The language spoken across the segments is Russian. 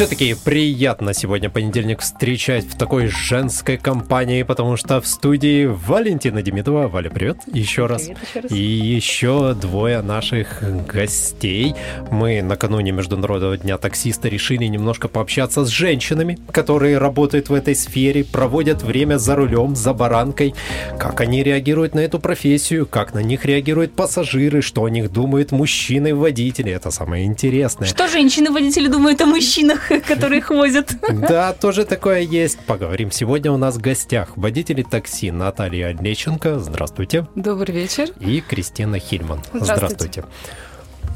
все-таки приятно сегодня понедельник встречать в такой женской компании, потому что в студии Валентина Демидова. Валя, привет еще раз. Привет еще раз. И еще двое наших гостей. Мы накануне Международного дня таксиста решили немножко пообщаться с женщинами, которые работают в этой сфере, проводят время за рулем, за баранкой. Как они реагируют на эту профессию, как на них реагируют пассажиры, что о них думают мужчины-водители. Это самое интересное. Что женщины-водители думают о мужчинах? которые их возят. Да, тоже такое есть. Поговорим. Сегодня у нас в гостях водители такси Наталья Лещенко. Здравствуйте. Добрый вечер. И Кристина Хильман. Здравствуйте. Здравствуйте.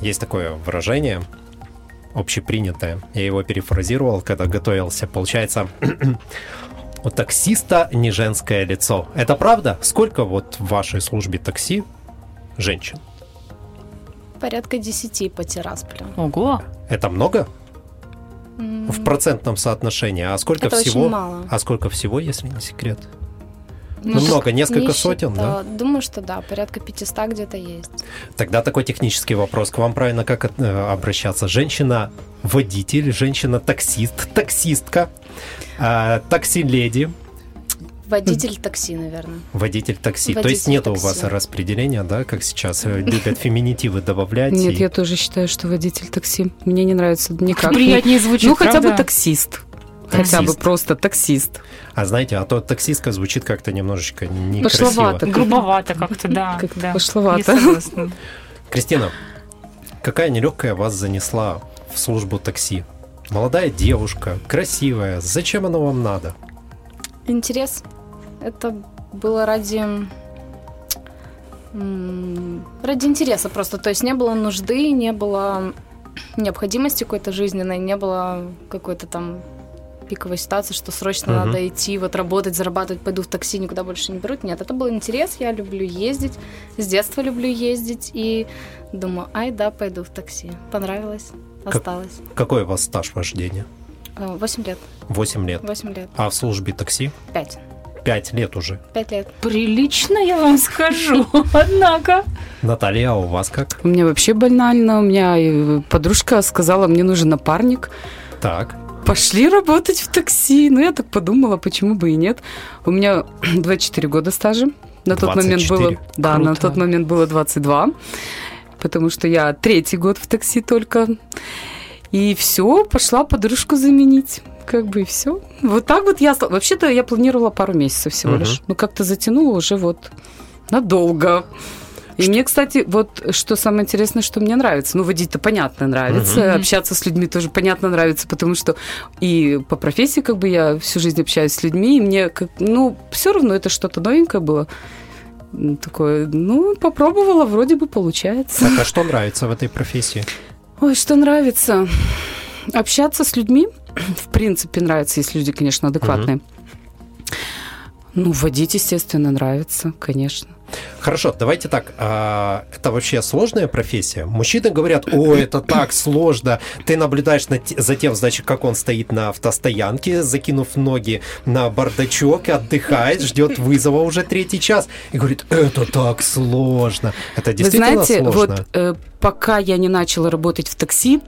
Есть такое выражение, общепринятое. Я его перефразировал, когда готовился. Получается, у таксиста не женское лицо. Это правда? Сколько вот в вашей службе такси женщин? Порядка 10 по Тирасполю. Ого! Это много? В процентном соотношении. А сколько Это всего? очень мало. А сколько всего, если не секрет? Ну, много, несколько не сотен, считала. да? Думаю, что да, порядка 500 где-то есть. Тогда такой технический вопрос к вам правильно как э, обращаться? Женщина-водитель, женщина-таксист, таксистка, э, такси-леди, Водитель такси, наверное. водитель такси. То Водитель есть нет у такси. вас распределения, да, как сейчас э, любят феминитивы добавлять? Нет, и- я тоже считаю, что водитель такси. Мне не нравится никак. Приятнее звучит, Ну, хотя бы правда? таксист. Хотя бы Таксист. просто таксист. А знаете, а то таксистка звучит как-то немножечко некрасиво. Пошловато. Грубовато как-то, да. Как-то да. пошловато. Кристина, какая нелегкая вас занесла в службу такси? Молодая девушка, красивая. Зачем оно вам надо? Интерес. Это было ради... Ради интереса просто. То есть не было нужды, не было необходимости какой-то жизненной, не было какой-то там пиковой ситуации, что срочно Мгм. надо идти, вот работать, зарабатывать, пойду в такси, никуда больше не берут. Нет, это был интерес, я люблю ездить, с детства люблю ездить, и думаю, ай, да, пойду в такси. Понравилось, Как- осталось. Какой у вас стаж вождения? А, Восемь лет, 8 лет. восемь лет, А в службе такси? пять, 5 лет уже. пять лет. Прилично, я вам скажу. Однако. Наталья, а у вас как? У меня вообще банально. У меня э, подружка сказала, мне нужен напарник. Так. Пошли работать в такси. Ну, я так подумала, почему бы и нет. У меня 24 года стажа. На тот момент 24? было... Да, на тот момент было 22. Потому что я третий год в такси только. И все, пошла подружку заменить. Как бы и все. Вот так вот я... Вообще-то я планировала пару месяцев всего лишь. Но как-то затянула уже вот надолго. И мне, кстати, вот что самое интересное, что мне нравится. Ну, водить-то понятно нравится, Мгм. общаться с людьми тоже понятно нравится, потому что и по профессии как бы я всю жизнь общаюсь с людьми, и мне, как, ну, все равно это что-то новенькое было. Такое, ну, попробовала, вроде бы получается. Так, а что нравится в этой профессии? Ой, что нравится? Общаться с людьми, в принципе, нравится, если люди, конечно, адекватные. Ну, водить, естественно, нравится, конечно. Хорошо, давайте так. а, это вообще сложная профессия? Мужчины говорят, о, это так сложно. Ты наблюдаешь на за тем, значит, как он стоит на автостоянке, закинув ноги на бардачок, отдыхает, ждет вызова уже третий час. И говорит, это так сложно. Это Вы действительно знаете, сложно? вот э, пока я не начала работать в такси,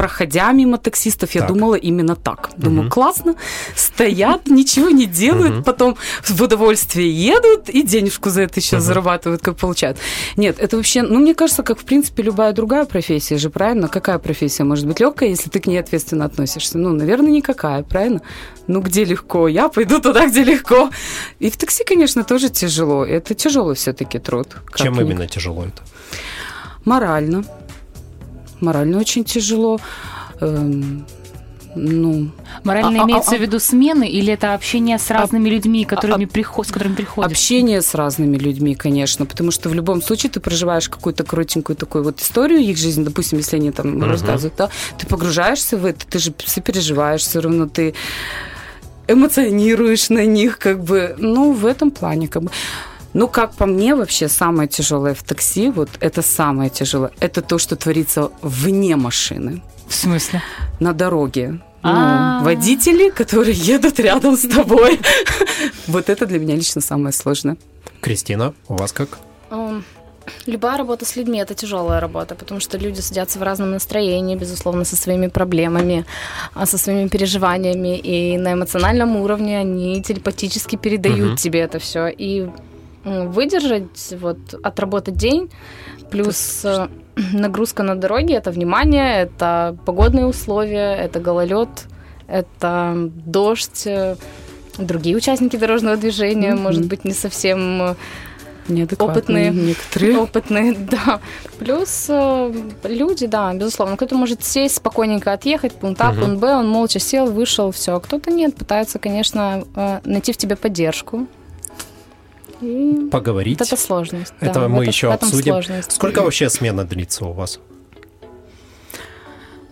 проходя мимо таксистов, я Так. думала именно так. Думаю, Мгм. классно, стоят, ничего не делают, Мгм. потом в удовольствие едут и денежку за это еще Мгм. зарабатывают, как получают. Нет, это вообще, ну, мне кажется, как, в принципе, любая другая профессия же, правильно? Какая профессия может быть легкая, если ты к ней ответственно относишься? Ну, наверное, никакая, правильно? Ну, где легко? Я пойду туда, где легко. И в такси, конечно, тоже тяжело. Это тяжелый все-таки труд. Чем именно тяжело это? Морально. Морально очень тяжело. Эм, ну, Морально А- а- имеется а- в виду смены или это общение с разными людьми, которыми приход, с которыми приходишь? общение с разными людьми, конечно, потому что в любом случае ты проживаешь какую-то коротенькую такую вот историю их жизни, допустим, если они там Мгм. рассказывают, да, ты погружаешься в это, ты же сопереживаешь все равно, ты эмоционируешь на них, как бы, ну, в этом плане, как бы. Ну, как по мне, вообще самое тяжелое в такси, вот это самое тяжелое, это то, что творится вне машины. В смысле? на дороге. Ну, А. водители, которые едут рядом с тобой. Вот это для меня лично самое сложное. Кристина, у вас как? Эм, Любая работа с людьми это тяжелая работа, потому что люди садятся в разном настроении, безусловно, со своими проблемами, а, со своими переживаниями, и на эмоциональном уровне они телепатически передают тебе это все. И выдержать, вот, отработать день, плюс э, нагрузка на дороге, это внимание, это погодные условия, это гололед, это дождь, э, другие участники дорожного движения, Мгм. может быть, не совсем э, Неадекватные Опытные. некоторые. опытные, да. Плюс э, люди, да, безусловно. Кто-то может сесть, спокойненько отъехать, пункт А, Мгм. пункт Б, он молча сел, вышел, все. А кто-то нет, пытается, конечно, э, найти в тебе поддержку. И Поговорить. вот это сложность. Это да, мы это- еще обсудим. сложность. Сколько вообще смена длится у вас?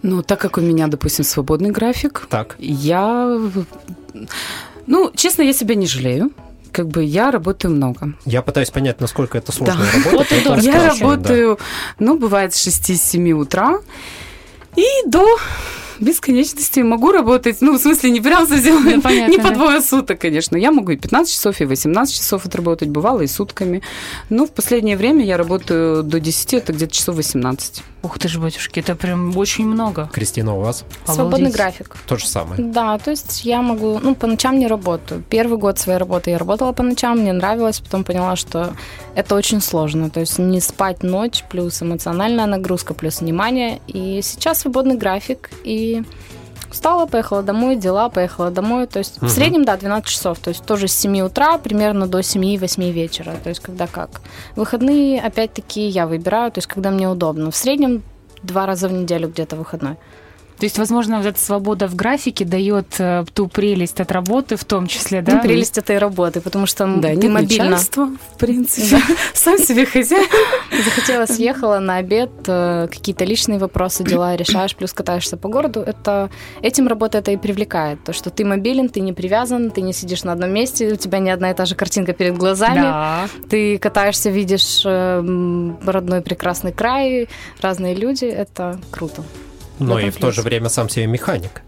Ну, так как у меня, допустим, свободный график, Так. я... Ну, честно, я себя не жалею. Как бы я работаю много. Я пытаюсь понять, насколько это сложная Да. работа. Вот. Я спрашиваю, да. работаю, ну, бывает с 6-7 утра и до бесконечности могу работать. Ну, в смысле, не прям совсем, Ну, понятно, не по да. двое суток, конечно. Я могу и 15 часов, и 18 часов отработать, бывало и сутками. Но в последнее время я работаю до 10, это где-то часов 18. Ух ты ж, батюшки, это прям очень много. Кристина, у вас Свободный Обалдеть. график. то же самое. Да, то есть я могу, ну, по ночам не работаю. Первый год своей работы я работала по ночам, мне нравилось, потом поняла, что это очень сложно. То есть не спать ночь, плюс эмоциональная нагрузка, плюс внимание. И сейчас свободный график, и устала, поехала домой, дела, поехала домой. То есть Мгм. в среднем, да, 12 часов. То есть тоже с 7 утра примерно до 7-8 вечера. То есть когда как. Выходные, опять-таки, я выбираю, то есть когда мне удобно. В среднем два раза в неделю где-то выходной. То есть, возможно, вот эта свобода в графике дает э, ту прелесть от работы, в том числе, да? Ну, прелесть этой работы, потому что Да, ты мобильно. в принципе. Сам себе хозяин. Захотела, съехала на обед, э, какие-то личные вопросы, дела решаешь, плюс катаешься по городу. Это этим работа это и привлекает. То, что ты мобилен, ты не привязан, ты не сидишь на одном месте, у тебя не одна и та же картинка перед глазами. Да. Ты катаешься, видишь э, родной прекрасный край, разные люди. Это круто. Но этом и в то же время сам себе механик.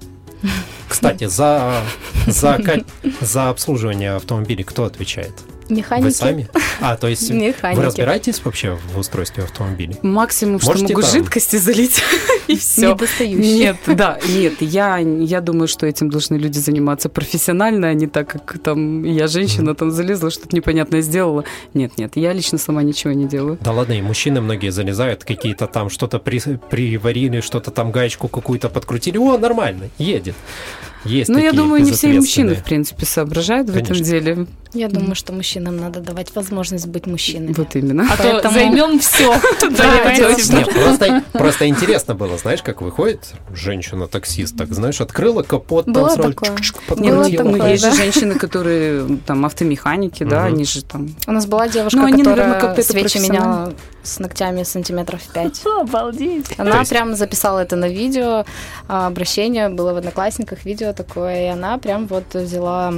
Кстати, за, за, за обслуживание автомобилей кто отвечает? Механики. Вы сами? А, то есть Механики. вы разбираетесь вообще в устройстве автомобилей? Максимум, что Можете могу там? жидкости залить, и все. Недостающие. Нет, да, нет, я, я думаю, что этим должны люди заниматься профессионально, а не так, как там я женщина там залезла, что-то непонятное сделала. Нет, нет, я лично сама ничего не делаю. Да ладно, и мужчины многие залезают, какие-то там что-то при, приварили, что-то там гаечку какую-то подкрутили. О, нормально, едет. Есть Ну, я думаю, не все мужчины, в принципе, соображают в этом Конечно. деле. Я думаю, что мужчинам надо давать возможность быть мужчинами. Вот именно. А то Поэтому- займем все. Просто, интересно было, знаешь, как выходит женщина-таксист, так, знаешь, открыла капот, там сразу ну, подкрутила. есть же женщины, которые там автомеханики, да, они же там... У нас была девушка, Ну, которая свечи меняла с ногтями сантиметров 5. Обалдеть. Она То прям записала это на видео, а, обращение было в Одноклассниках, видео такое, и она прям вот взяла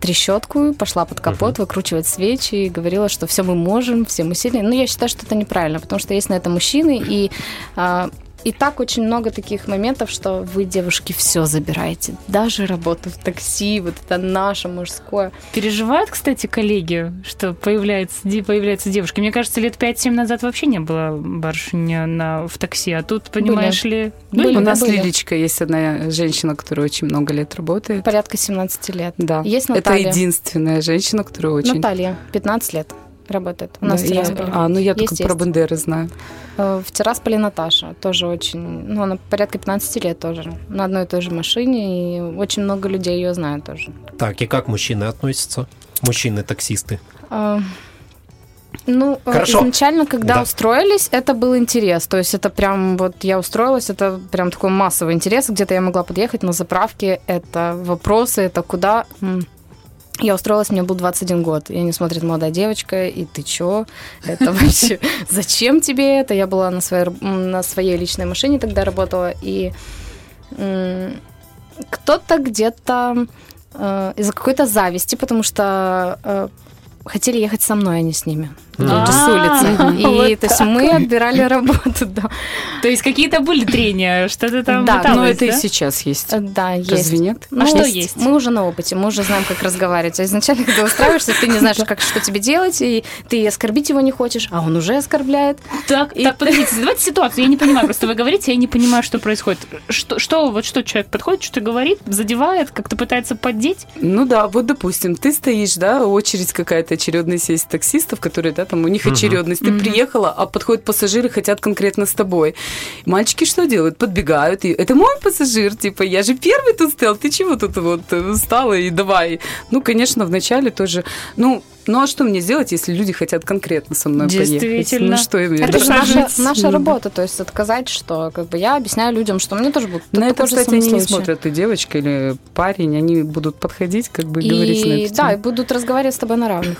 трещотку, пошла под капот, выкручивать свечи и говорила, что все мы можем, все мы сильные. Но я считаю, что это неправильно, потому что есть на это мужчины, и а, и так очень много таких моментов, что вы, девушки, все забираете. Даже работу в такси, вот это наше мужское. Переживают, кстати, коллеги, что появляется, появляются девушки. Мне кажется, лет 5-7 назад вообще не было барышни на, в такси, а тут, понимаешь ли... Были, У нас были. Лилечка есть одна женщина, которая очень много лет работает. Порядка 17 лет. Да. Есть Это Наталья. единственная женщина, которая очень... Наталья, 15 лет работает. У Да, нас в я-. А, ну я Есть, только про есть. Бандеры знаю. Э, В Тирасполе Наташа, тоже очень, ну, она порядка 15 лет тоже, на одной и той же машине, и очень много людей ее знают тоже. Так, и как мужчины относятся? Мужчины-таксисты. А, Ну, э, Хорошо. изначально, когда Да. устроились, это был интерес. То есть это прям вот я устроилась, это прям такой массовый интерес. Где-то я могла подъехать на заправке, это вопросы, это куда. Я устроилась, мне был 21 год. И они смотрят, молодая девочка, и ты чё? Это вообще... Зачем тебе это? Я была на своей, на своей личной машине тогда работала, и кто-то где-то э, из-за какой-то зависти, потому что э, хотели ехать со мной, а не с ними. Тут же с улицы. А, И вот то есть мы отбирали работу, да. То есть какие-то были трения, что-то там Да, Но это и сейчас есть. Да, есть. Разве нет? А что есть? Мы уже на опыте, мы уже знаем, как разговаривать. А изначально, когда устраиваешься, ты не знаешь, как, что тебе делать, и ты оскорбить его не хочешь, а он уже оскорбляет. Так, И- так, подождите, давайте ситуацию. Я не понимаю, просто вы говорите, я не понимаю, что происходит. Что, что вот что человек подходит, что-то говорит, задевает, как-то пытается поддеть? Ну да, вот допустим, ты стоишь, да, очередь какая-то очередная есть таксистов, которые, да, там у них очередность. Ты приехала, а подходят пассажиры, хотят конкретно с тобой. Мальчики что делают? Подбегают, и это мой пассажир, типа, я же первый тут стоял, ты чего тут вот э, встала и давай. Ну, конечно, вначале тоже, ну, ну а что мне сделать, если люди хотят конкретно со мной поехать? Действительно. Ну что им Это же наша, наша работа, то есть отказать, что как бы я объясняю людям, что мне тоже будут На это, кстати, они не случай. смотрят, ты девочка или парень, они будут подходить, как бы говорить на И эту да, и будут разговаривать с тобой на равных.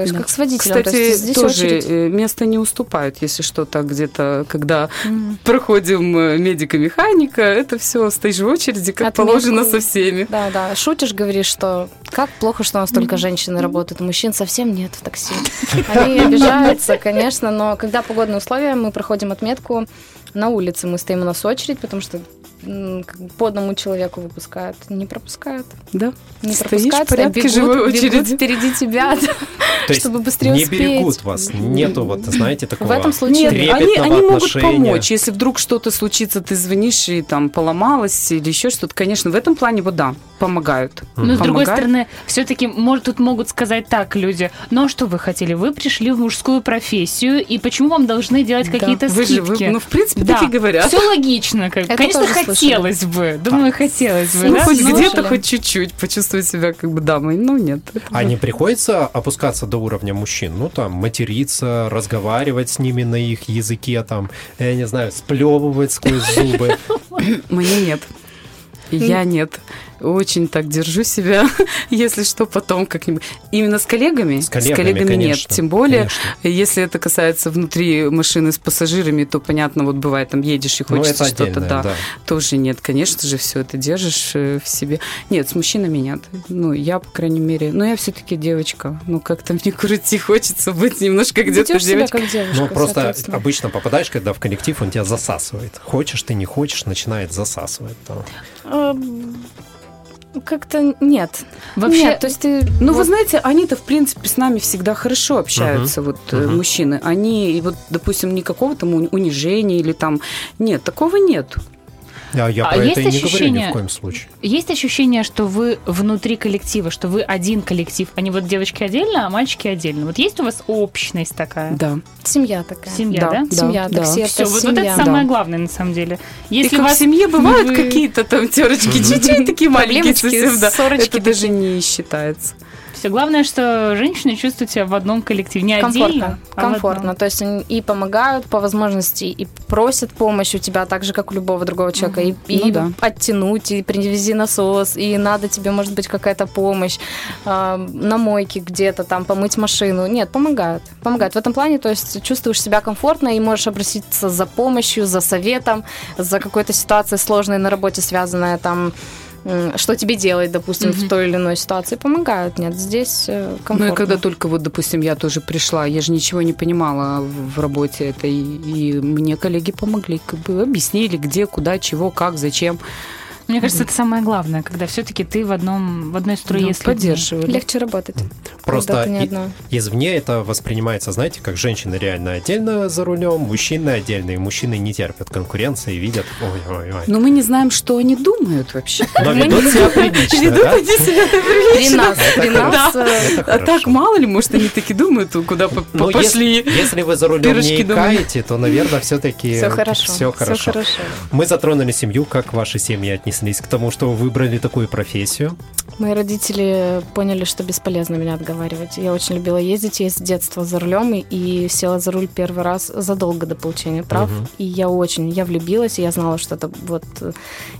То есть Да. как с водителем. то Кстати, есть здесь тоже очередь. э, место не уступают, если что-то где-то, когда Мгм. проходим э, медико-механика, это все стоишь в очереди, как Отметку. положено со всеми. Да, да. Шутишь, говоришь, что как плохо, что у нас только женщины работают, мужчин совсем нет в такси. Они обижаются, конечно, но когда погодные условия, мы проходим отметку на улице, мы стоим у нас очередь, потому что м, как бы по одному человеку выпускают, не пропускают. Да. Не Стоишь пропускают, в порядке бегут, живой бегут впереди тебя, да, чтобы быстрее не успеть. берегут вас, нету вот, знаете, такого... В этом случае Нет, они, они могут помочь. Если вдруг что-то случится, ты звонишь и там поломалась или еще что-то, конечно, в этом плане вот да, помогают. Но с другой Помогают. стороны, все-таки, может, тут могут сказать так люди, ну а что вы хотели? Вы пришли в мужскую профессию, и почему вам должны делать Да. какие-то Вы же, скидки? вы- ну, в принципе, Да. так и говорят. Все логично. Как. Это Конечно, тоже слышали. хотелось бы. Думаю, хотелось бы. Ну, да? хоть где-то, хоть чуть-чуть почувствовать себя как бы дамой. Ну, нет. А не приходится опускаться до уровня мужчин? Ну, там, материться, разговаривать с ними на их языке, там, я не знаю, сплевывать сквозь зубы. Мне нет. Я нет. Очень так держу себя, если что, потом как-нибудь. Именно с коллегами? С коллегами, конечно, нет. Тем более, конечно. если это касается внутри машины с пассажирами, то, понятно, вот бывает, там едешь и Ну, хочется что-то, да. да. Тоже нет, конечно же, все это держишь э, в себе. Нет, с мужчинами нет. Ну, я, по крайней мере, ну, я все-таки девочка. Ну, как-то мне крути, хочется быть немножко где-то девочкой. девушка, Ну, просто обычно попадаешь, когда в коллектив, он тебя засасывает. Хочешь ты, не хочешь, начинает засасывать. там. Как-то нет. Вообще, Нет, то есть ты... Ну, вы вот знаете, они-то, в принципе, с нами всегда хорошо общаются, вот э, Мгм. мужчины. Они, и вот, допустим, никакого там уни- унижения или там... Нет, такого нет. А я А про есть это и не говорю ни ощущение- в коем случае. есть ощущение, что вы внутри коллектива, что вы один коллектив, а не вот девочки отдельно, а мальчики отдельно. Вот есть у вас общность такая? Да. Семья такая. Семья, Да, да? да. Семья, такси, Все, это вот, вот это самое Да. главное на самом деле. И Если как вас в семье бывают вы- какие-то там терочки, чуть-чуть такие маленькие совсем, да. ссорочки Это даже не считается. Все главное, что женщины чувствуют себя в одном коллективе, не комфортно, отдельно, а комфортно. То есть они и помогают по возможности, и просят помощь у тебя так же, как у любого другого человека, и, и Ну да. оттянуть, и привези насос, и надо тебе, может быть, какая-то помощь а, на мойке где-то там помыть машину. Нет, помогают, помогают в этом плане. То есть чувствуешь себя комфортно и можешь обратиться за помощью, за советом, за какой-то ситуацией сложной на работе, связанная там что тебе делать, допустим, в той или иной ситуации, помогают. Нет, здесь э, Ну комфортно. и когда только вот, допустим, я тоже пришла, я же ничего не понимала в работе этой, и мне коллеги помогли, как бы объяснили, где, куда, чего, как, зачем. Мне кажется, это самое главное, когда все-таки ты в одном в одной струе Да, с. Легче работать. Просто когда ты не и- одна. извне это воспринимается, знаете, как женщины реально отдельно за рулем, мужчины отдельно, и мужчины не терпят конкуренции, видят, ой-ой-ой. Но мы не знаем, что они думают вообще. Но ведут себя прилично, Ведут они себя При прилично. нас, при нас, Это А так мало ли, может, они такие думают, куда Ну, по- пошли. Если, вы за рулем не дома. икаете, то, наверное, все-таки все хорошо. Все. Мы затронули семью, как ваши семьи отнеслись к тому, что вы выбрали такую профессию. Мои родители поняли, что бесполезно меня отговаривать. Я очень любила ездить, я с детства за рулем и, и села за руль первый раз задолго до получения прав. Мгм. И я очень, я влюбилась, и я знала, что это вот... э,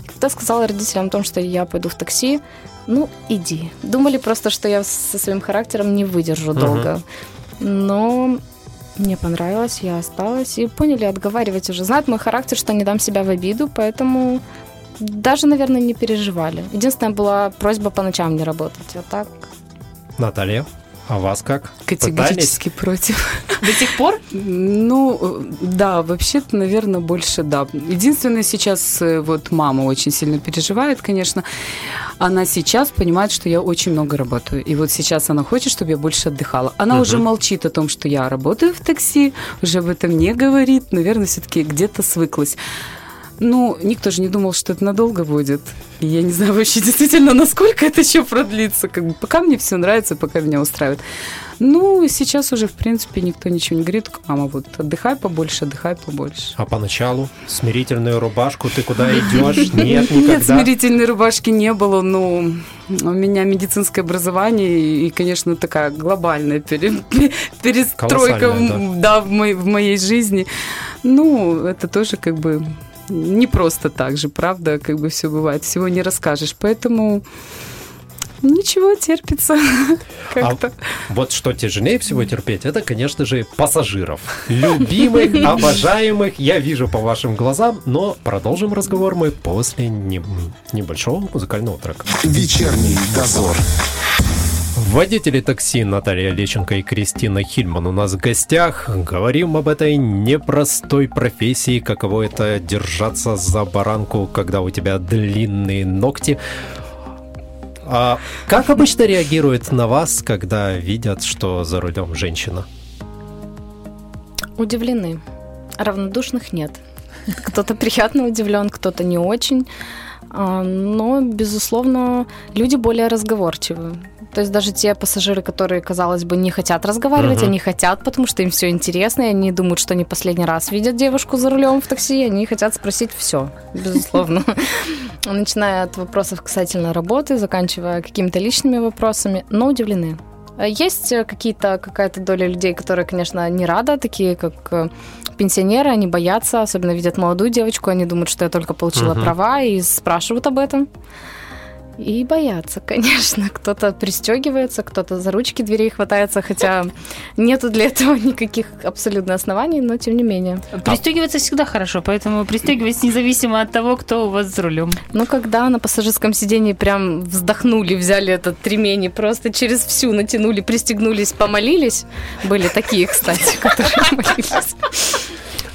и Когда сказала родителям о том, что я пойду в такси, ну, иди. Думали просто, что я со своим характером не выдержу Мгм. долго. Но мне понравилось, я осталась. И поняли, отговаривать уже. Знают мой характер, что не дам себя в обиду, поэтому даже, наверное, не переживали. Единственная была просьба по ночам не работать. А так, Наталья, А вас как? Пытались? Категорически против. До сих пор? Ну, да, вообще-то, наверное, больше да. Единственное, сейчас э, вот мама очень сильно переживает, конечно. Она сейчас понимает, что я очень много работаю. И вот сейчас она хочет, чтобы я больше отдыхала. Она Мгм. уже молчит о том, что я работаю в такси, уже об этом не говорит. Наверное, все-таки где-то свыклась. Ну, никто же не думал, что это надолго будет. И я не знаю вообще действительно, насколько это еще продлится. Как бы, пока мне все нравится, пока меня устраивает. Ну, сейчас уже, в принципе, никто ничего не говорит. Мама, вот отдыхай побольше, отдыхай побольше. А поначалу смирительную рубашку, ты куда идешь? Нет, Нет, никогда. смирительной рубашки не было, но у меня медицинское образование и, конечно, такая глобальная пере- перестройка в- да, в, моей, в моей жизни. Ну, это тоже как бы не просто так же, правда, как бы все бывает, всего не расскажешь. Поэтому ничего, терпится как-то. Вот что тяжелее всего терпеть, это, конечно же, пассажиров. Любимых, обожаемых, я вижу по вашим глазам, но продолжим разговор мы после не- небольшого музыкального трека. Вечерний дозор. Водители такси Наталья Лещенко и Кристина Хильман у нас в гостях. Говорим об этой непростой профессии, каково это держаться за баранку, когда у тебя длинные ногти. А как обычно реагируют на вас, когда видят, что за рулем женщина? Удивлены. Равнодушных нет. Кто-то приятно удивлен, кто-то не очень. А, Но, безусловно, люди более разговорчивы. То есть даже те пассажиры, которые, казалось бы, не хотят разговаривать, Мгм. они хотят, потому что им все интересно, и они думают, что они последний раз видят девушку за рулем в такси, и они хотят спросить все, безусловно. Начиная от вопросов касательно работы, заканчивая какими-то личными вопросами, но удивлены. А Есть э, какие-то, какая-то доля людей, которые, конечно, не рада, такие как э, пенсионеры, они боятся, особенно видят молодую девочку, они думают, что я только получила Мгм. права и спрашивают об этом. И боятся, конечно. Кто-то пристегивается, кто-то за ручки дверей хватается, хотя нету для этого никаких абсолютно оснований, но тем не менее. Пристегиваться всегда хорошо, поэтому пристегивайтесь независимо от того, кто у вас за рулем. Ну, когда на пассажирском сидении прям вздохнули, взяли этот ремень и просто через всю натянули, пристегнулись, помолились. Были такие, кстати, которые молились.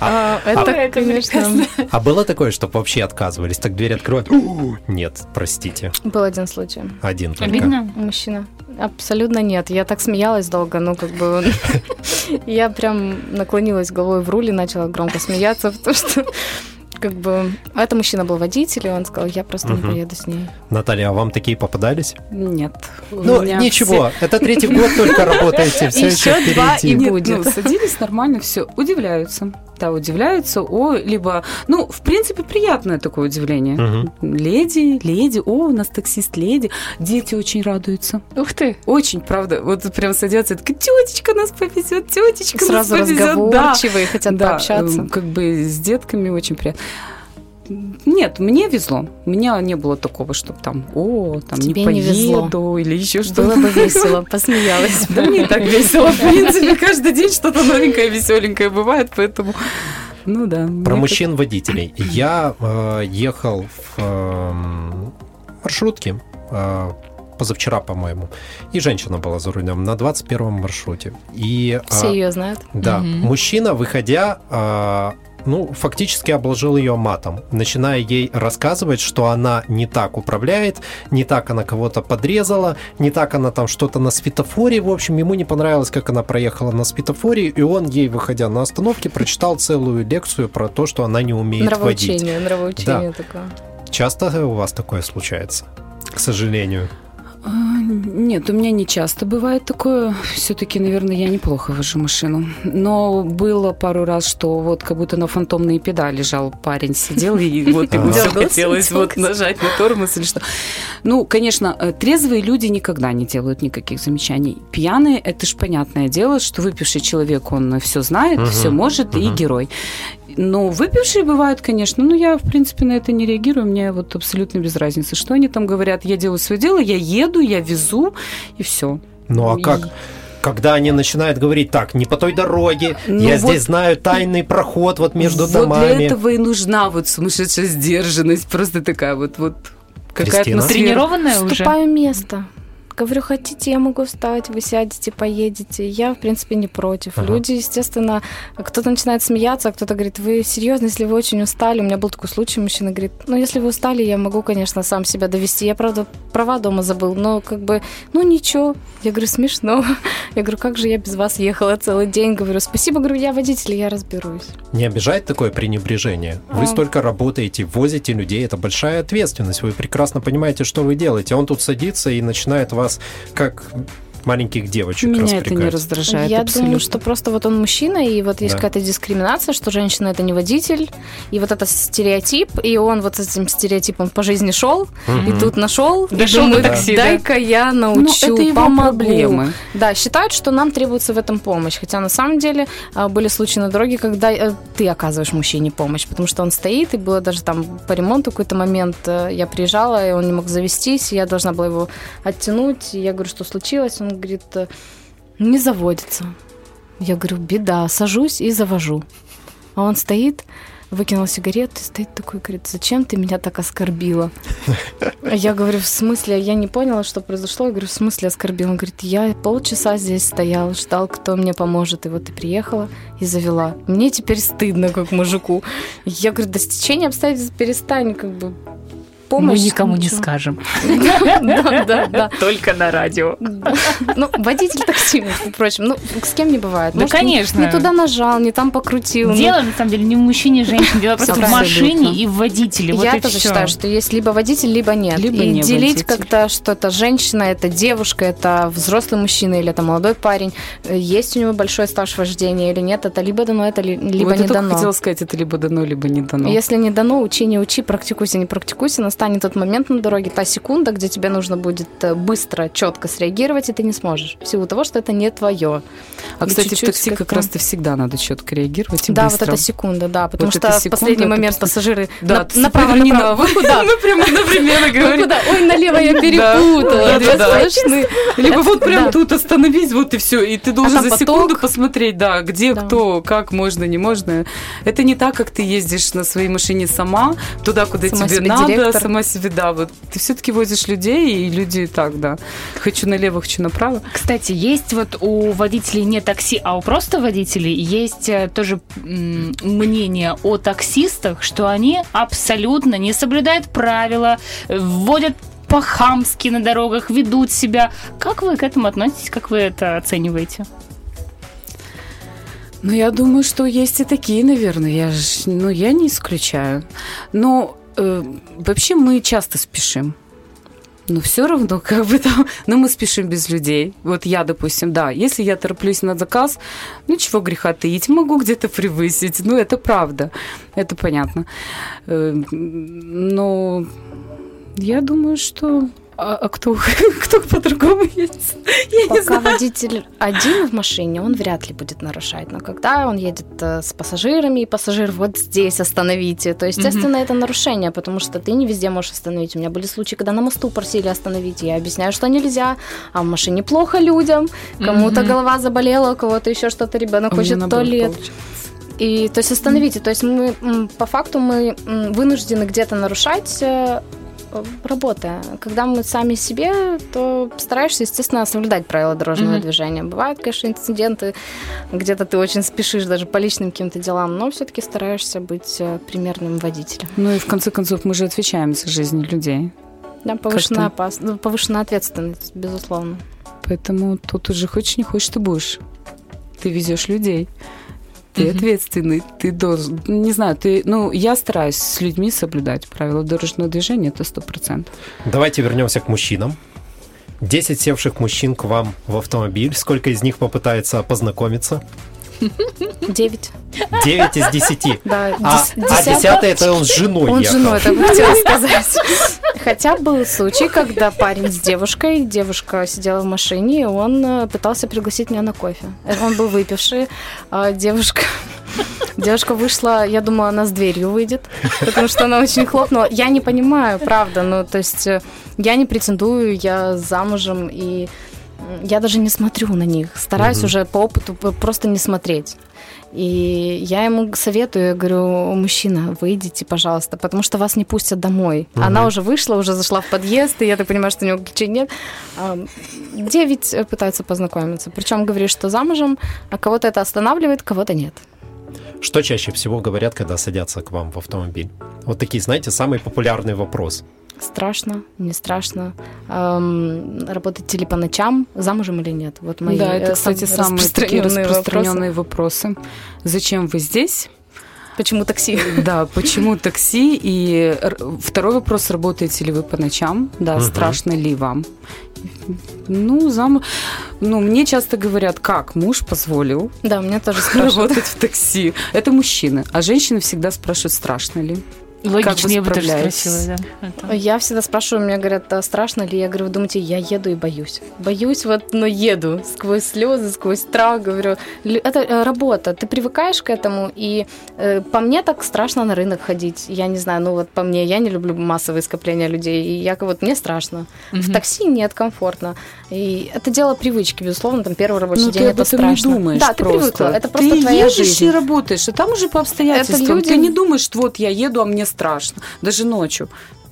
А, Это, это конечно, А было такое, что вообще отказывались? Так дверь открывают? «У, Нет, простите. был один случай. Один только. Обидно? Мужчина. Абсолютно нет. Я так смеялась долго, ну, как бы... Я прям наклонилась головой в руль и начала громко смеяться, потому что как бы... А это мужчина был водитель, и он сказал, я просто не Мгм. поеду с ней. Наталья, а вам такие попадались? Нет. Ну, ничего, это третий год только работаете, все Еще два и будет. ну, садились нормально, все, удивляются. Да, удивляются, о, либо, ну, в принципе, приятное такое удивление. Леди, леди, о, у нас таксист леди. Дети очень радуются. Ух ты! Очень, правда. Вот прям садятся, и такая, тетечка нас повезет, тетечка Сразу нас повезет. Да. разговорчивые, хотят Да, пообщаться. как бы с детками очень приятно. Нет, мне везло. У меня не было такого, чтобы там, о, там Тебе не не поеду или еще что-то. Было бы весело, посмеялась. Да не так весело, в принципе. Каждый день что-то новенькое, веселенькое бывает, поэтому... Ну да. Про мне мужчин-водителей. Я э, ехал в эм, маршрутке э, позавчера, по-моему, и женщина была за рулем на 21-м маршруте. И, э, Все ее знают. да, мужчина, выходя, э, ну, фактически обложил ее матом, начиная ей рассказывать, что она не так управляет, не так она кого-то подрезала, не так она там что-то на светофоре. В общем, ему не понравилось, как она проехала на светофоре, и он ей, выходя на остановке, прочитал целую лекцию про то, что она не умеет водить. Нравоучение, нравоучение такое. Часто у вас такое случается? К сожалению. А, Нет, у меня не часто бывает такое. Все-таки, наверное, я неплохо вожу машину. Но было пару раз, что вот как будто на фантомные педали лежал парень, сидел, и вот ему все хотелось вот нажать на тормоз или что. Ну, конечно, э, трезвые люди никогда не делают никаких замечаний. Пьяные, это ж понятное дело, что выпивший человек, он все знает, все может и герой. Ну, выпившие бывают, конечно, но я, в принципе, на это не реагирую, мне вот абсолютно без разницы, что они там говорят. Я делаю свое дело, я еду, я везу, и все. Ну а как? Когда они начинают говорить, так, не по той дороге, Ну я вот- здесь знаю тайный проход вот между вот домами. для этого и нужна вот сумасшедшая сдержанность, просто такая вот, вот какая Кристина? атмосфера. Тренированная уже? Уступаю место. Говорю, хотите, я могу встать, вы сядете, поедете. Я, в принципе, не против. Ага. Люди, естественно, кто-то начинает смеяться, а кто-то говорит, вы серьезно, если вы очень устали. У меня был такой случай, мужчина говорит, ну, если вы устали, я могу, конечно, сам себя довести. Я, правда, права дома забыл, но как бы, ну, ничего. Я говорю, смешно. Я говорю, как же я без вас ехала целый день? Говорю, спасибо, говорю, я водитель, я разберусь. Не обижает такое пренебрежение? Вы А. столько работаете, возите людей, это большая ответственность. Вы прекрасно понимаете, что вы делаете. Он тут садится и начинает вас как маленьких девочек Меня это не раздражает я абсолютно. думаю, что просто вот он мужчина, и вот есть Да. какая-то дискриминация, что женщина это не водитель, и вот это стереотип, и он вот с этим стереотипом по жизни шел, и Мгм. тут нашел, и Дошел думает, до такси, да? дай-ка я Ну, научу, это его помогу. проблемы. Да, считают, что нам требуется в этом помощь. Хотя на самом деле а, были случаи на дороге, когда э, ты оказываешь мужчине помощь, потому что он стоит, и было даже там по ремонту какой-то момент. э, Я приезжала, и он не мог завестись, и я должна была его оттянуть. И я говорю, что случилось? Он говорит, э, не заводится. Я говорю, беда, сажусь и завожу. А он стоит, выкинул сигарету, и стоит такой, говорит, зачем ты меня так оскорбила? А Я говорю, в смысле, я не поняла, что произошло. Я говорю, в смысле оскорбила? Он говорит, я полчаса здесь стоял, ждал, кто мне поможет. И вот ты приехала и завела. Мне теперь стыдно, как мужику. Я говорю, до стечения обстоятельств перестань, как бы помощь. Мы никому не ничего». скажем. Да, да. Только на радио. Ну, водитель такси, между прочим. Ну, с кем не бывает. Да, не- конечно. Не туда нажал, не там покрутил. ну, Дело, на самом деле, не в мужчине и женщине, дело просто в машине и в водителе. Я тоже считаю, что есть либо водитель, либо нет. Либо и не делить как-то, что это женщина, это девушка, это взрослый мужчина или это молодой парень, есть у него большой стаж вождения или нет, это либо дано, это ли- либо не я дано. хотела сказать, это либо дано, либо не дано. Если не дано, учи, не учи, практикуйся, не практикуйся, настанет тот момент на дороге, та секунда, где тебе нужно будет э, быстро, четко среагировать, и ты не сможешь. В силу того, что это не твое. А, И кстати, в такси как как-то- раз-то всегда надо четко реагировать и да, быстро. вот эта секунда, да, потому Вот что в последний ты момент просто- пассажиры Да, на- ты направо, поверни направо, на- куда? Ну, прямо одновременно Вы говорит. куда? Ой, налево я перепутала. Либо вот прям тут остановись, вот и все. И ты должен там за секунду посмотреть, да, где кто, как можно, не можно. Это не так, как ты ездишь на своей машине сама, туда, куда тебе надо, директор. Сама себе, да. Вот ты все-таки возишь людей, и люди и так, да. Хочу налево, хочу направо. Кстати, есть вот у водителей не такси, а у просто водителей есть э, тоже мнение о таксистах, что они абсолютно не соблюдают правила, вводят по-хамски на дорогах, ведут себя. Как вы к этому относитесь? Как вы это оцениваете? Ну, я думаю, что есть и такие, наверное. Я ж, ну, я не исключаю. Но э, вообще мы часто спешим. Но все равно, как бы там, но мы спешим без людей. Вот я, допустим, да, если я тороплюсь на заказ, ну чего греха таить, могу где-то превысить. Ну, это правда, это понятно. Э, Но я думаю, что... А, а кто, кто по-другому едет? Я не Пока знаю. водитель один в машине, он вряд ли будет нарушать. Но когда он едет э, с пассажирами, и пассажир вот здесь остановите, то, естественно, это нарушение, потому что ты не везде можешь остановить. У меня были случаи, когда на мосту просили остановить. Я объясняю, что нельзя, а в машине плохо людям, кому-то Мгм. голова заболела, у кого-то еще что-то, ребенок меня хочет в туалет. получается. И, то есть остановите. То есть мы, по факту, мы вынуждены где-то нарушать, э, работая. Когда мы сами себе, то стараешься, естественно, соблюдать правила дорожного Мгм. движения. Бывают, конечно, инциденты, где-то ты очень спешишь даже по личным каким-то делам, но все-таки стараешься быть э, примерным водителем. Ну и в конце концов мы же отвечаем за жизнь людей. Да, повышенная, Как-то. опас... ну, повышенная ответственность, безусловно. Поэтому тут уже хочешь не хочешь, ты будешь. Ты везешь людей. Ты ответственный, ты должен, не знаю, ты, ну, я стараюсь с людьми соблюдать правила дорожного движения, это сто процентов. Давайте вернемся к мужчинам. 10 севших мужчин к вам в автомобиль. Сколько из них попытается познакомиться? Девять. 9 из 10. Да, А, дес- а десятый- 10 это он с женой Он с женой, бы хотела сказать. Хотя был случай, когда парень с девушкой, девушка сидела в машине, и он э, пытался пригласить меня на кофе. Он был выпивший, а девушка... Девушка вышла, я думала, она с дверью выйдет, потому что она очень хлопнула. Я не понимаю, правда, ну, то есть э, я не претендую, я замужем, и я даже не смотрю на них. Стараюсь Мгм. уже по опыту просто не смотреть. И я ему советую, я говорю, мужчина, выйдите, пожалуйста, потому что вас не пустят домой. Мгм. Она уже вышла, уже зашла в подъезд, и я так понимаю, что у него ключей нет. Девять э, пытаются познакомиться. Причем говорит, что замужем, а кого-то это останавливает, кого-то нет. Что чаще всего говорят, когда садятся к вам в автомобиль? Вот такие, знаете, самый популярный вопрос. Страшно, не страшно. Эм, работаете ли по ночам, замужем или нет? Вот мои да, это, э, кстати, самые такие распространенные распространенные вопросы. вопросы. Зачем вы здесь? Почему такси? Да, почему такси? И второй вопрос, работаете ли вы по ночам? Да, Мгм. страшно ли вам? Ну, зам... ну, мне часто говорят, как муж позволил Да, меня тоже спрашивают. работать в такси. Это мужчины. А женщины всегда спрашивают, страшно ли. Логично, я бы тоже спросила, да. Это. Я всегда спрашиваю, мне говорят, «А страшно ли? Я говорю, вы думаете, я еду и боюсь. Боюсь, вот, но еду сквозь слезы, сквозь страх, говорю. Это э, работа, ты привыкаешь к этому, и э, по мне так страшно на рынок ходить. Я не знаю, ну вот по мне, я не люблю массовые скопления людей, и я вот, мне страшно. В Мгм. такси нет, комфортно. И это дело привычки, безусловно, там первый рабочий Ну, день ты об это этом страшно. не думаешь да, ты просто. привыкла, это просто ты твоя едешь жизнь. и работаешь, а там уже по обстоятельствам. люди- Ты не думаешь, что вот я еду, а мне страшно. Даже ночью.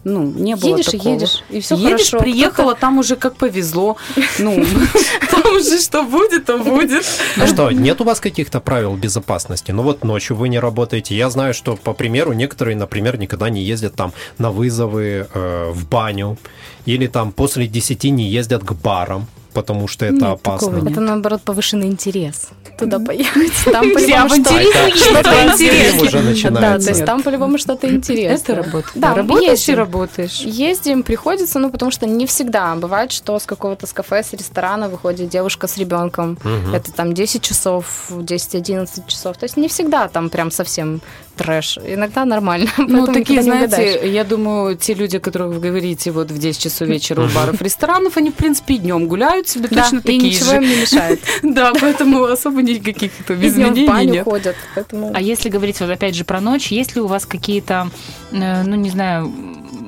Ну, не было Едешь и такого. едешь, и все Едешь, хорошо. приехала, там уже как повезло. Ну, там уже что будет, то будет. Ну что, нет у вас каких-то правил безопасности? Ну вот ночью вы не работаете. Я знаю, что, по примеру, некоторые, например, никогда не ездят там на вызовы э, в баню или там после 10 не ездят к барам, потому что это Нет, опасно. такого. Это наоборот повышенный интерес туда поехать. Там по-любому что-то интересное. Да, то есть там по-любому что-то интересное. Это работа. Да, работаешь и работаешь. Ездим, приходится, ну, потому что не всегда. Бывает, что с какого-то с кафе, с ресторана выходит девушка с ребенком. Это там 10 часов, 10-11 часов. То есть не всегда там прям совсем трэш. Иногда нормально. Ну, такие, знаете, я думаю, те люди, о которых вы говорите вот в 10 часов вечера у баров, ресторанов, они, в принципе, и днем гуляют себе Да, точно и такие ничего же. им не мешает. Да, поэтому особо никаких И днём в изменений баню нет. ходят. Поэтому... А если говорить вот опять же про ночь, есть ли у вас какие-то, э, ну не знаю,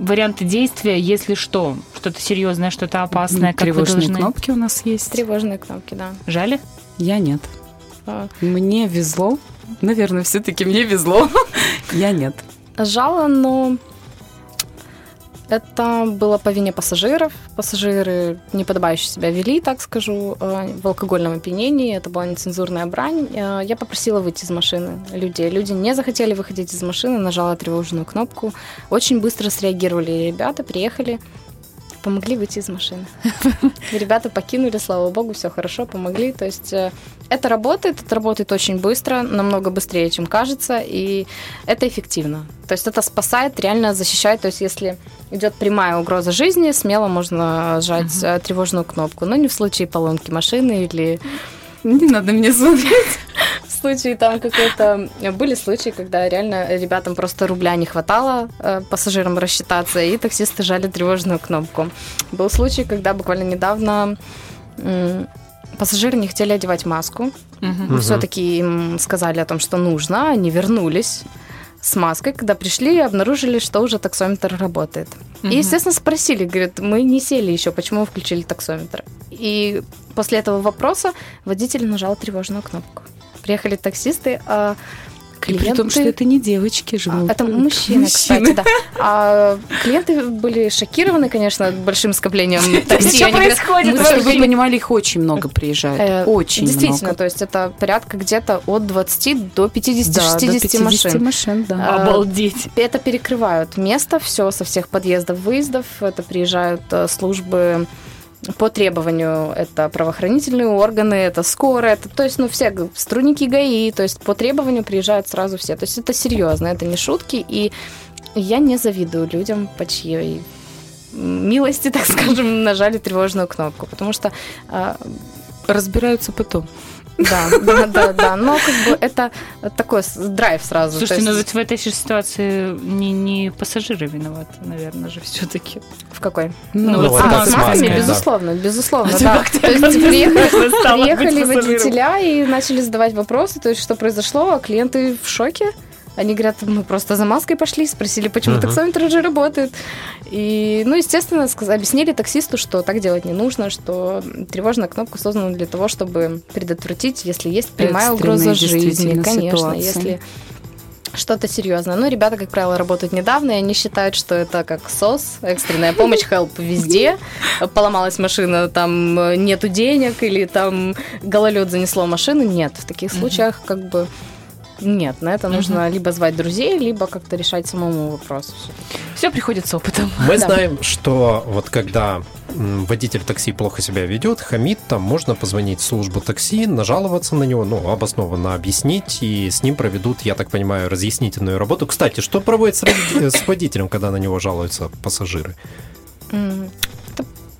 варианты действия, если что, что-то серьезное, что-то опасное, как вы Тревожные должны? кнопки у нас есть. Тревожные кнопки, да. Жали? Я нет. Мне везло. Наверное, все-таки мне везло. Я нет. Жало, но это было по вине пассажиров. Пассажиры неподобающе себя вели, так скажу, э, в алкогольном опьянении. Это была нецензурная брань. Э, Я попросила выйти из машины людей. Люди не захотели выходить из машины, нажала тревожную кнопку. Очень быстро среагировали ребята, приехали, помогли выйти из машины. Ребята покинули, слава богу, все хорошо, помогли. То есть э, это работает, это работает очень быстро, намного быстрее, чем кажется, и это эффективно. То есть это спасает, реально защищает. То есть если идет прямая угроза жизни, смело можно сжать э, тревожную кнопку. Но не в случае поломки машины или Не надо мне смотреть. В случае там какой-то... Были случаи, когда реально ребятам просто рубля не хватало э, пассажирам рассчитаться, и таксисты жали тревожную кнопку. Был случай, когда буквально недавно м, пассажиры не хотели одевать маску. Мгм. Мгм. Все-таки им сказали о том, что нужно, они вернулись с маской, когда пришли, обнаружили, что уже таксометр работает. Мгм. И, естественно, спросили, говорят, мы не сели еще, почему вы включили таксометр? И после этого вопроса водитель нажал тревожную кнопку. Приехали таксисты, а И клиенты... при том, что это не девочки А, живут. Это мужчины, кстати, да. А клиенты были шокированы, конечно, большим скоплением такси. Что происходит «Мы Чтобы что, вы понимали, их очень много приезжает. Э, Очень Действительно, то есть это порядка где-то от 20 до 50-60 Да, до 50 машин. машин, да. А, Обалдеть. Это перекрывают место, все со всех подъездов, выездов. Это приезжают э, службы по требованию. Это правоохранительные органы, это скорая, это, то есть, ну, все сотрудники ГАИ, то есть по требованию приезжают сразу все. То есть это серьезно, это не шутки, и я не завидую людям, по чьей милости, так скажем, нажали тревожную кнопку, потому что а, Разбираются потом. Да, да, да, да. Но как бы это такой драйв сразу. Слушайте, ну есть ведь в этой же ситуации не, не пассажиры виноваты, наверное же, все-таки. в какой? Ну, вот вот а, с с масками, да. безусловно, безусловно, А да. То есть приехали, приехали водителя и начали задавать вопросы, то есть что произошло, а клиенты в шоке. Они говорят, мы просто за маской пошли, спросили, почему Мгм. таксометр уже работает. И, ну, естественно, сказ- объяснили таксисту, что так делать не нужно, что тревожная кнопка создана для того, чтобы предотвратить, если есть прямая угроза жизни. Конечно, ситуации. если что-то серьезное. Но ребята, как правило, работают недавно, и они считают, что это как СОС, экстренная помощь, help везде. Поломалась машина, там нету денег, или там гололед занесло машину. Нет, в таких случаях как бы нет, на это нужно либо звать друзей, либо как-то решать самому вопрос. Все приходит с опытом. Мы Да. знаем, что вот когда водитель такси плохо себя ведет, хамит, там можно позвонить в службу такси, нажаловаться на него, ну, обоснованно объяснить, и с ним проведут, я так понимаю, разъяснительную работу. Кстати, что с роди- с водителем, когда на него жалуются пассажиры?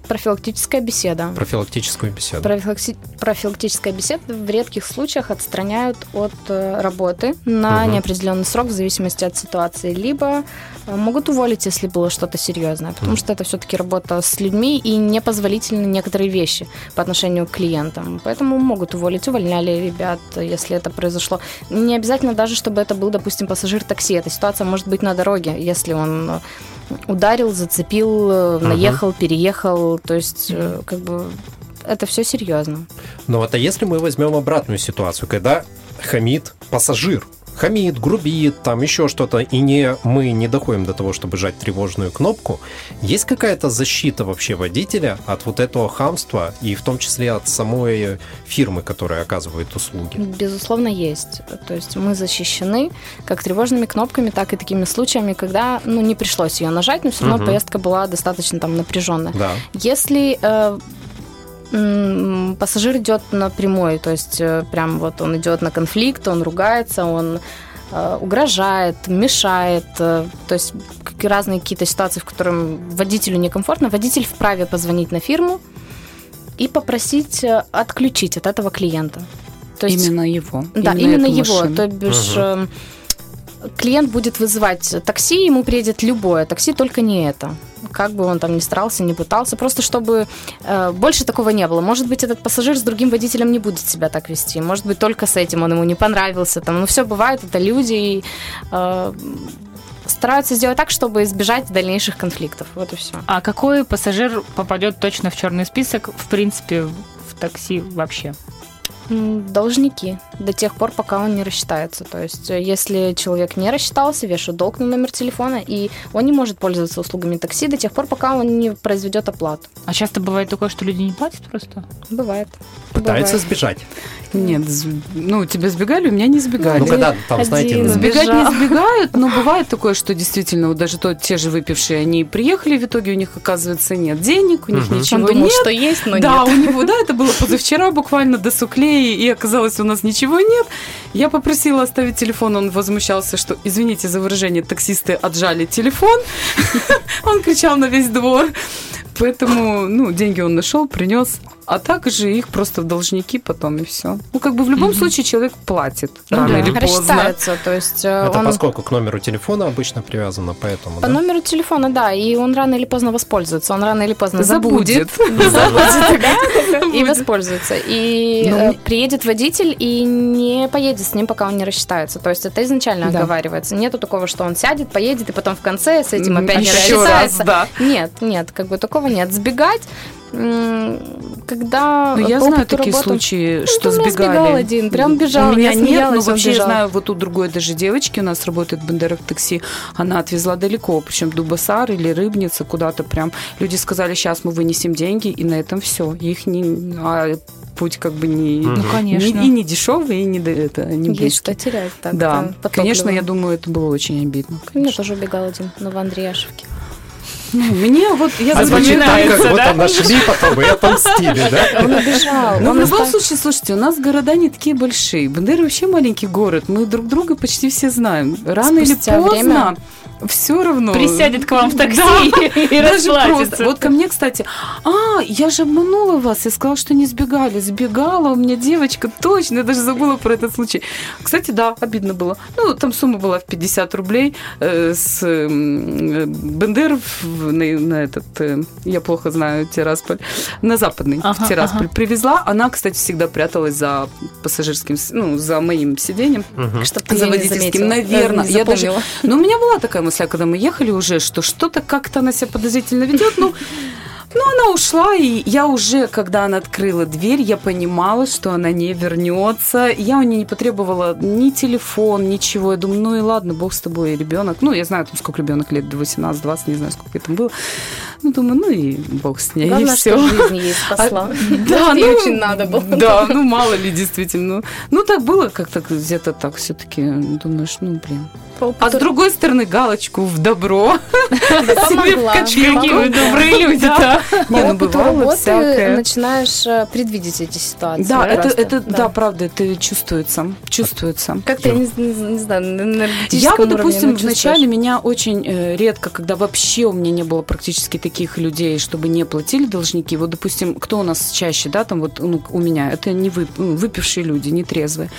Профилактическая беседа. Профилактическую беседу. Профилакси- Профилактическая беседа в редких случаях отстраняют от э, работы на Мгм. неопределенный срок в зависимости от ситуации, либо э, могут уволить, если было что-то серьезное, потому Мгм. что это все-таки работа с людьми и непозволительны некоторые вещи по отношению к клиентам. Поэтому могут уволить, увольняли ребят, если это произошло. Не обязательно даже, чтобы это был, допустим, пассажир такси. Эта ситуация может быть на дороге, если он э, ударил, зацепил, э, наехал, переехал, то есть э, как бы это все серьезно. Но вот а если мы возьмем обратную ситуацию, когда хамит пассажир, хамит, грубит, там еще что-то, и не, мы не доходим до того, чтобы жать тревожную кнопку, есть какая-то защита вообще водителя от вот этого хамства, и в том числе от самой фирмы, которая оказывает услуги? Безусловно, есть. То есть мы защищены как тревожными кнопками, так и такими случаями, когда ну, не пришлось ее нажать, но все равно Мгм. поездка была достаточно там напряженная. Да. Если э, пассажир идет напрямую, то есть э, прям вот он идет на конфликт, он ругается, он э, угрожает, мешает, э, то есть разные какие-то ситуации, в которых водителю некомфортно, водитель вправе позвонить на фирму и попросить отключить от этого клиента. То есть именно его. да, именно, эту его. машину. То бишь э, клиент будет вызывать такси, ему приедет любое такси, только не это. Как бы он там ни старался, не пытался, просто чтобы э, больше такого не было. Может быть, этот пассажир с другим водителем не будет себя так вести. Может быть, только с этим он ему не понравился. Там, ну, все бывает, это люди. И, э, стараются сделать так, чтобы избежать дальнейших конфликтов. Вот и все. А какой пассажир попадет точно в черный список, в принципе, в такси вообще? Должники до тех пор, пока он не рассчитается. То есть, э, если человек не рассчитался, вешают долг на номер телефона, и он не может пользоваться услугами такси до тех пор, пока он не произведет оплату. А часто бывает такое, что люди не платят просто? Бывает. Пытается Бывает. сбежать. Нет, ну, тебя сбегали, у меня не сбегали. Ну, когда там, знаете, один. сбег- Сбегать не сбегают, но бывает такое, что действительно вот даже то, те же выпившие, они приехали, в итоге у них, оказывается, нет денег, у них Мгм. ничего Он думал, нет. что есть, но да, нет. у него, да, это было позавчера буквально до суклеи, и оказалось, у нас ничего нет. Я попросила оставить телефон, он возмущался, что, извините за выражение, таксисты отжали телефон. Он кричал на весь двор. Поэтому, ну, деньги он нашел, принес. А также их просто в должники потом и все. Ну, как бы в любом случае человек платит Ну рано да. или поздно. То есть э, Это он поскольку к номеру телефона обычно привязано, поэтому, по да? номеру телефона, да, и он рано или поздно воспользуется, он рано или поздно Забудет. и воспользуется. И Ну, э, приедет водитель и не поедет с ним, пока он не рассчитается. То есть это изначально оговаривается. Нету такого, что он сядет, поедет, и потом в конце с этим опять не рассчитается. Нет, нет, как бы такого нет. Сбегать, когда Ну, я знаю такие работы- случаи, Ну, что сбегали. сбегал один, прям бежал, У меня я нет, но вообще я знаю, вот у другой даже девочки у нас работает в Бендерах такси, она отвезла далеко, причем Дубасар или Рыбница куда-то прям. Люди сказали, сейчас мы вынесем деньги, и на этом все. Их не... а путь как бы не... Ну, конечно. не- и не дешевый, и не, это, не Есть близкий. что терять. Так, Да, конечно, я думаю, это было очень обидно. У меня конечно. тоже убегал один, но в Андреяшевке. Ну, мне вот, я А звучит так, как будто нашли потом и отомстили, да? Он убежал. Ну, в любом оста- случае, слушайте, у нас города не такие большие. Бендеры вообще маленький город. Мы друг друга почти все знаем. Рано Спустя или поздно время- все равно. Присядет к вам в такси Да, и Даже просто. Вот ко мне, кстати, а, я же обманула вас, я сказала, что не сбегали. Сбегала, у меня девочка, точно, я даже забыла про этот случай. Кстати, да, обидно было. Ну, там сумма была в 50 рублей э, с э, Бендер в- на, на этот, э, я плохо знаю, Тирасполь, на западный, Ага, в Тирасполь ага. привезла. Она, кстати, всегда пряталась за пассажирским, ну, за моим сиденьем. За водительским, наверное. я даже, но у меня была такая мысль, когда мы ехали уже, что что-то как-то она себя подозрительно ведет. Ну, ну, она ушла, и я уже, когда она открыла дверь, я понимала, что она не вернется. Я у нее не потребовала ни телефон, ничего. Я думаю, ну и ладно, бог с тобой, ребенок. Ну, я знаю, там, сколько ребенок лет, до 18-20, не знаю, сколько это было. Ну, думаю, ну и бог с ней, и Главное, все. что жизнь ей спасла. Да, Ей ну, очень надо было. Да, ну мало ли, действительно. Ну, ну так было как-то где-то так все-таки. Думаешь, ну блин. А с другой стороны, галочку в добро. Какие вы добрые люди, да. Не, ну опыту работы всякое. начинаешь э, предвидеть эти ситуации. Да, это, да, правда, это чувствуется, чувствуется. Как-то, я не, знаю, Я вот, допустим, вначале меня очень э, редко, когда вообще у меня не было практически таких людей, чтобы не платили должники. Вот, допустим, кто у нас чаще, да, там вот ну, у меня, это не ну, выпившие люди, не трезвые.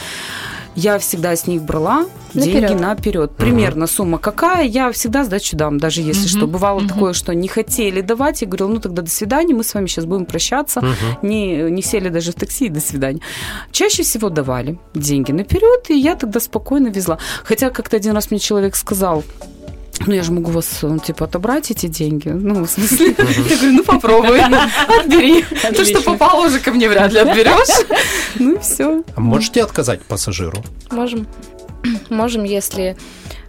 Я всегда с них брала деньги Наперёд. наперед. Примерно сумма какая, я всегда сдачу дам, даже если Мгм. что. Бывало Мгм. такое, что не хотели давать, я говорила, ну тогда до свидания, мы с вами сейчас будем прощаться. Не, не сели даже в такси, и до свидания. Чаще всего давали деньги наперед, и я тогда спокойно везла. Хотя как-то один раз мне человек сказал, ну, я же могу вас, ну, типа, отобрать эти деньги. Ну, в смысле, я говорю, ну, попробуй, отбери. То, что попало уже ко мне, вряд ли отберешь. Ну, и все. А можете отказать пассажиру? Можем. Можем, если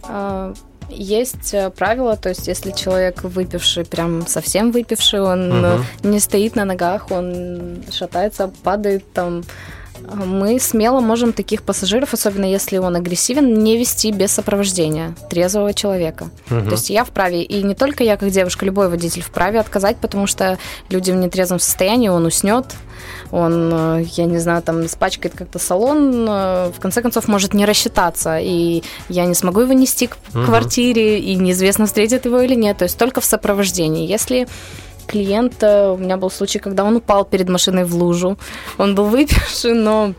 э, есть э, правило, то есть если человек выпивший, прям совсем выпивший, он э, Мгм. не стоит на ногах, он шатается, падает там. Мы смело можем таких пассажиров, особенно если он агрессивен, не вести без сопровождения трезвого человека. Мгм. То есть я вправе, и не только я как девушка, любой водитель вправе отказать, потому что люди в нетрезвом состоянии, он уснет, он, э, я не знаю, там испачкает как-то салон, э, в конце концов может не рассчитаться, и я не смогу его нести к Мгм. квартире, и неизвестно, встретит его или нет, то есть только в сопровождении. Если клиент, э, у меня был случай, когда он упал перед машиной в лужу, он был выпивший, но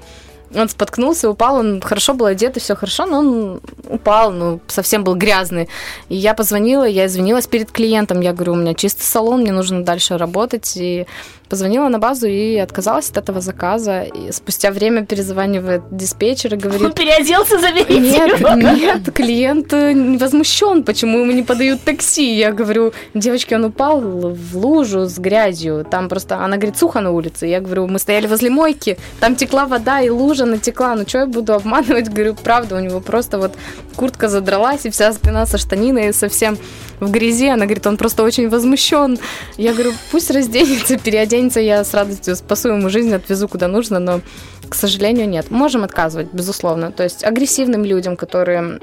он споткнулся, упал, он хорошо был одет, и все хорошо, но он упал, ну, совсем был грязный. И я позвонила, я извинилась перед клиентом, я говорю, у меня чистый салон, мне нужно дальше работать, и позвонила на базу и отказалась от этого заказа. И спустя время перезванивает диспетчер и Он говорит, переоделся, заберите нет, его. нет, клиент э, возмущен, почему ему не подают такси. Я говорю, девочки, он упал в лужу с грязью. Там просто, она говорит, сухо на улице. Я говорю, мы стояли возле мойки, там текла вода, и лужа натекла. Ну, что я буду обманывать? Говорю, правда, у него просто вот куртка задралась, и вся спина со штаниной совсем в грязи. Она говорит, он просто очень возмущен. Я говорю, пусть разденется, переоденется, я с радостью спасу ему жизнь, отвезу куда нужно, но, к сожалению, нет. Можем отказывать, безусловно. То есть агрессивным людям, которые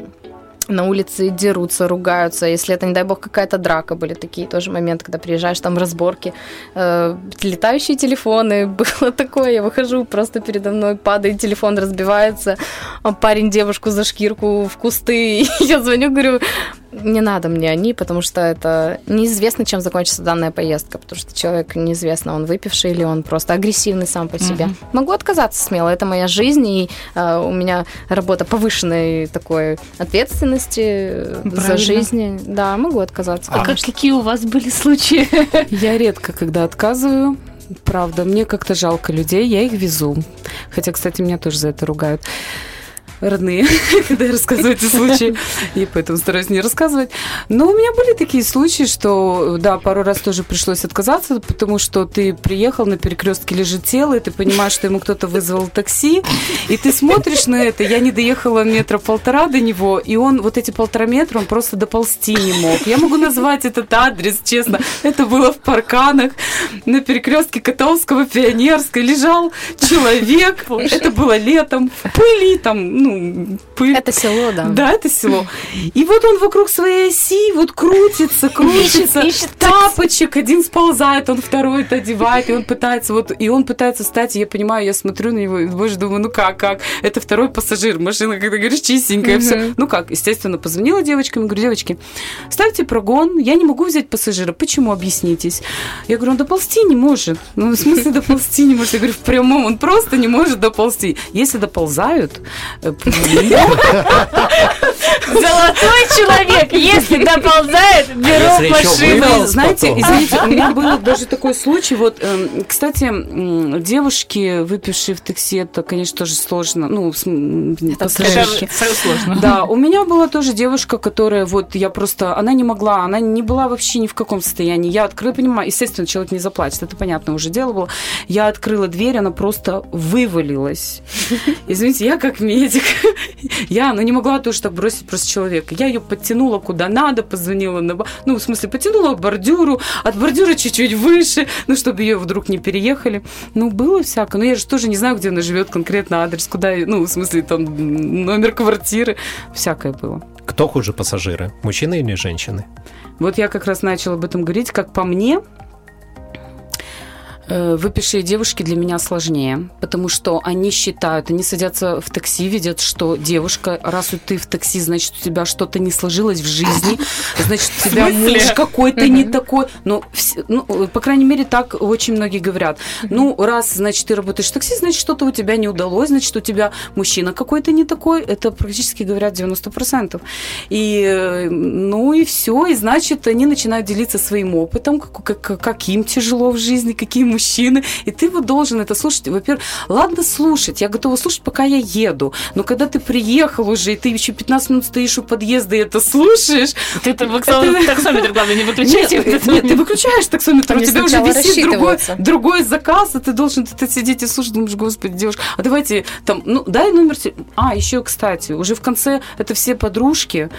на улице дерутся, ругаются. Если это, не дай бог, какая-то драка, были такие тоже моменты, когда приезжаешь, там разборки, э, летающие телефоны, было такое, я выхожу, просто передо мной падает телефон, разбивается, а парень девушку за шкирку в кусты, я звоню, говорю, не надо мне они, потому что это неизвестно, чем закончится данная поездка, потому что человек неизвестно, он выпивший или он просто агрессивный сам по себе. Мгм. Могу отказаться смело, это моя жизнь, и э, у меня работа повышенной такой ответственности э, за Правильно. жизнь. Да, могу отказаться. А как, какие у вас были случаи? Я редко, когда отказываю, правда, мне как-то жалко людей, я их везу. Хотя, кстати, меня тоже за это ругают родные, когда я рассказываю эти случаи, и поэтому стараюсь не рассказывать. Но у меня были такие случаи, что, да, пару раз тоже пришлось отказаться, потому что ты приехал, на перекрестке лежит тело, и ты понимаешь, что ему кто-то вызвал такси, и ты смотришь на это. Я не доехала метра полтора до него, и он вот эти полтора метра, он просто доползти не мог. Я могу назвать этот адрес, честно. Это было в Парканах, на перекрестке Котовского, Пионерской. Лежал человек, это было летом, в пыли, там, ну, пыль. Это село, да. Да, это село. И вот он вокруг своей оси вот крутится, крутится. ищет Тапочек один сползает, он второй это одевает, и он пытается вот, и он пытается встать, я понимаю, я смотрю на него, и, боже, думаю, ну как, как? Это второй пассажир, машина, когда говоришь, чистенькая, все. Ну как, естественно, позвонила девочкам, говорю, девочки, ставьте прогон, я не могу взять пассажира. Почему, объяснитесь? Я говорю, он доползти не может. Ну, в смысле доползти не может? Я говорю, в прямом, он просто не может доползти. Если доползают, э, Золотой человек, если доползает, беру Если еще машину. знаете, потом. извините, у меня был даже такой случай. Вот, эм, кстати, девушки, выпившие в такси, это, конечно, тоже сложно. Ну. Это сложно. Да, у меня была тоже девушка, которая вот я просто, она не могла, она не была вообще ни в каком состоянии. Я открыла, понимаю, естественно, человек не заплачет, это понятно уже дело было. Я открыла дверь, она просто вывалилась. Извините, я как медик, я, ну не могла тоже так бросить просто человека. Я ее подтянула куда надо, позвонила на, ну в смысле подтянула к бордюру, от бордюра чуть-чуть выше, ну чтобы ее вдруг не переехали. Ну было всякое. Но я же тоже не знаю, где она живет конкретно адрес, куда, ну в смысле там номер квартиры, всякое было. Кто хуже пассажиры, мужчины или женщины? Вот я как раз начала об этом говорить. Как по мне, э, выпившие девушки для меня сложнее, потому что они считают, они садятся в такси, видят, что девушка, раз ты в такси, значит, у тебя что-то не сложилось в жизни, значит, у тебя муж какой-то не такой. Ну, ну, э, по крайней мере, так очень многие говорят. Ну, раз, значит, ты работаешь в такси, значит, что-то у тебя не удалось, значит, у тебя мужчина какой-то не такой. Это практически говорят 90%. И, э, ну, и все. И, значит, они начинают делиться своим опытом, как, как, как им тяжело в жизни, какие мужчины. И ты вот должен это слушать. Во-первых, ладно слушать, я готова слушать, пока я еду. Но когда ты приехал уже, и ты еще 15 минут стоишь у подъезда и это слушаешь, Ты там таксометр, главное, не выключайте. нет, нет, ты выключаешь таксометр, у тебя уже висит другой, заказ, и ты должен это сидеть и слушать, думаешь, господи, девушка, а давайте там, ну, дай номер А, еще, кстати, уже в конце это все подружки,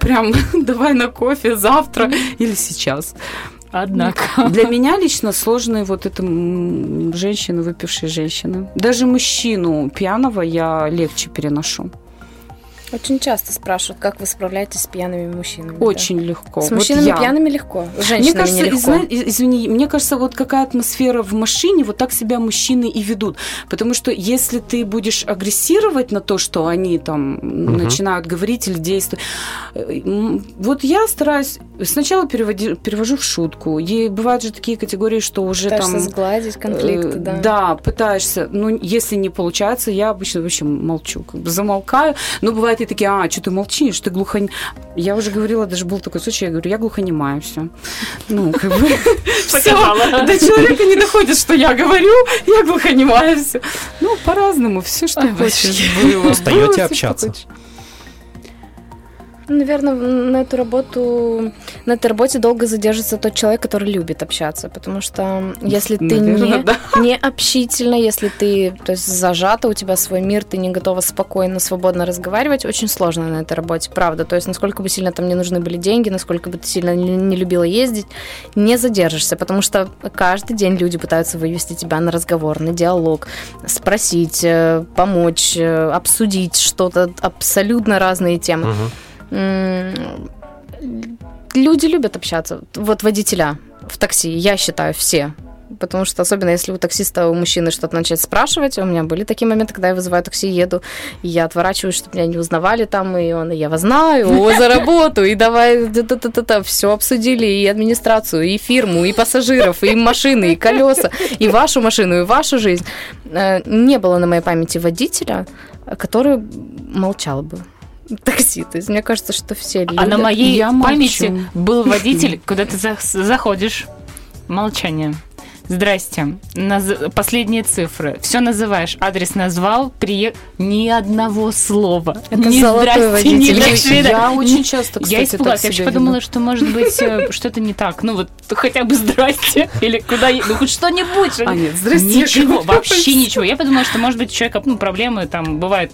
прям давай на кофе завтра или сейчас. Однако. Для меня лично сложные вот это женщины, выпившие женщины. Даже мужчину пьяного я легче переношу. Очень часто спрашивают, как вы справляетесь с пьяными мужчинами. да. Очень легко. С Вот мужчинами я. пьяными легко, с Мне женщинами кажется, нелегко. изна- извини, мне кажется, вот какая атмосфера в машине, вот так себя мужчины и ведут. Потому что если ты будешь агрессировать на то, что они там начинают говорить или действовать, э, вот я стараюсь сначала переводи, перевожу в шутку. И бывают же такие категории, что уже Пытаешься там сгладить конфликты, Э, да. Да, пытаешься. Ну, если не получается, я обычно вообще молчу, как бы замолкаю. Но бывает и такие, а, что ты молчишь, ты глухонь... Я уже говорила, даже был такой случай, я говорю, я глухонемая, все. Ну, как бы... Показала. До человека не доходит, что я говорю, я глухонемая, все. Ну, по-разному, все, что хочешь. Устаете общаться? Хочешь. Наверное, на эту работу, на этой работе долго задержится тот человек, который любит общаться, потому что если ты Наверно, не, да. не общительна, если ты то есть, зажата, у тебя свой мир, ты не готова спокойно, свободно разговаривать, очень сложно на этой работе, правда. То есть насколько бы сильно там не нужны были деньги, насколько бы ты сильно не, любила ездить, не задержишься, потому что каждый день люди пытаются вывести тебя на разговор, на диалог, спросить, э, помочь, э, обсудить что-то, абсолютно разные темы. Мгм. Люди любят общаться. Вот водителя в такси, я считаю, все. Потому что особенно если у таксиста, у мужчины что-то начать спрашивать, у меня были такие моменты, когда я вызываю такси, еду, и я отворачиваюсь, чтобы меня не узнавали там, и он, я вас знаю, о, за работу, и давай, все обсудили, и администрацию, и фирму, и пассажиров, и машины, и колеса, и вашу машину, и вашу жизнь. Э, Не было на моей памяти водителя, который молчал бы. Такси. То есть мне кажется, что все люди... А на моей Я молчу. памяти был водитель, куда ты за- заходишь. Молчание. Здрасте. Наз- Последние цифры. Все называешь. Адрес назвал. Приехал. Ни одного слова. Это ни золотой здрасте, ни водитель. до свидания. Я очень часто, кстати, Я испугалась. так Я вообще подумала, что, может быть, э, что-то не так. Ну вот хотя бы здрасте. Или куда... Ну хоть что-нибудь. что- А, нет, здрасте. Ничего, вообще ничего. Я подумала, что, может быть, у человека ну, проблемы там бывает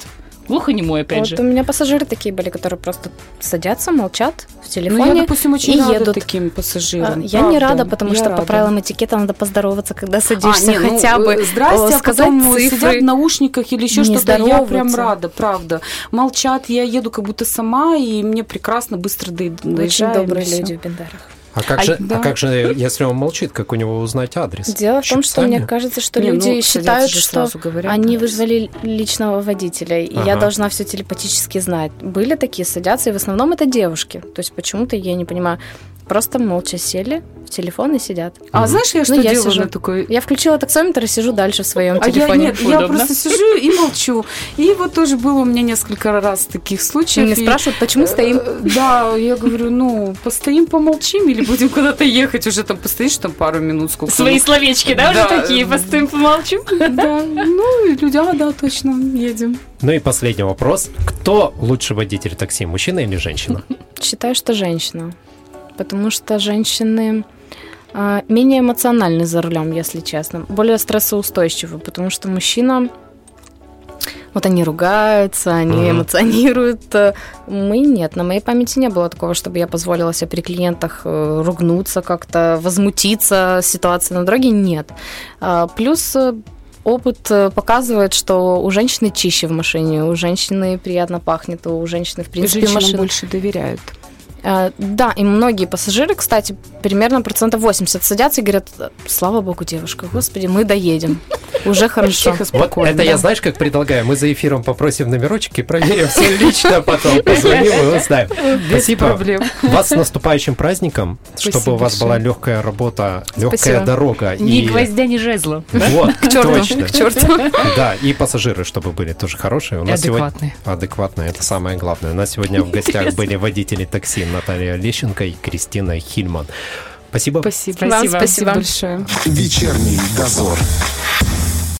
Глухонемой, опять Вот же. у меня пассажиры такие были, которые просто садятся, молчат в Ну, телефоне. я, допустим, очень и рада едут. таким А, пассажирам. Я не рада, потому я что по рада. правилам этикета надо поздороваться, когда садишься, А, не, ну, хотя бы э, здрасте, э, а сказать потом цифры. сидят в наушниках или еще что-то. Я прям рада, правда. Молчат, я еду как будто сама, и мне прекрасно быстро до- Очень добрые люди в Бендарах. А как, А, же, да. а как же, если он молчит, как у него узнать адрес? Дело в том, что мне кажется, что Не, ну, люди садятся считают, что говорят, они да. вызвали личного водителя, и я Ага. должна все телепатически знать. Были такие, садятся, и в основном это девушки. То есть почему-то, я не понимаю, просто молча сели в телефон и сидят. А знаешь, я что Ну, я делаю сижу. на такой... Я включила таксометр и сижу дальше в своем А я телефоне. нет, я Удобно. просто сижу и молчу. И вот тоже было у меня несколько раз таких случаев. Мне и- спрашивают, почему стоим? Э, Да, я говорю, ну, постоим, помолчим или будем куда-то ехать, уже там постоишь там пару минут, сколько Свои ну, словечки, да, уже такие, постоим, помолчим? Да, ну, и люди, а, да, точно, едем. Ну и последний вопрос. Кто лучший водитель такси, мужчина или женщина? Считаю, что женщина. Потому что женщины а, менее эмоциональны за рулем, если честно. Более стрессоустойчивы, потому что мужчина... Вот они ругаются, они Мгм. эмоционируют. Э, Мы нет. На моей памяти не было такого, чтобы я позволила себе при клиентах э, ругнуться как-то, возмутиться ситуации на дороге. Нет. А, Плюс э, опыт показывает, что у женщины чище в машине, у женщины приятно пахнет, у женщины, в принципе, Женщинам машина... больше доверяют. Э, Да, и многие пассажиры, кстати, примерно процентов 80 садятся и говорят, слава богу, девушка, господи, мы доедем. Уже хорошо. Вот это я, знаешь, как предлагаю? Мы за эфиром попросим номерочек и проверим все лично, потом позвоним и узнаем. Без Спасибо. проблем. Вас с наступающим праздником, чтобы Спасибо у вас большое. была легкая работа, легкая Спасибо. дорога. Ни и- гвоздя, ни жезла. Вот, К черту, точно. к черту. Да, и пассажиры, чтобы были тоже хорошие. У нас сегодня Адекватные. адекватные, это самое главное. У нас сегодня в гостях были водители такси Наталья Лещенко и Кристина Хильман. Спасибо. Спасибо. Спасибо. Вам спасибо. большое. Вечерний дозор.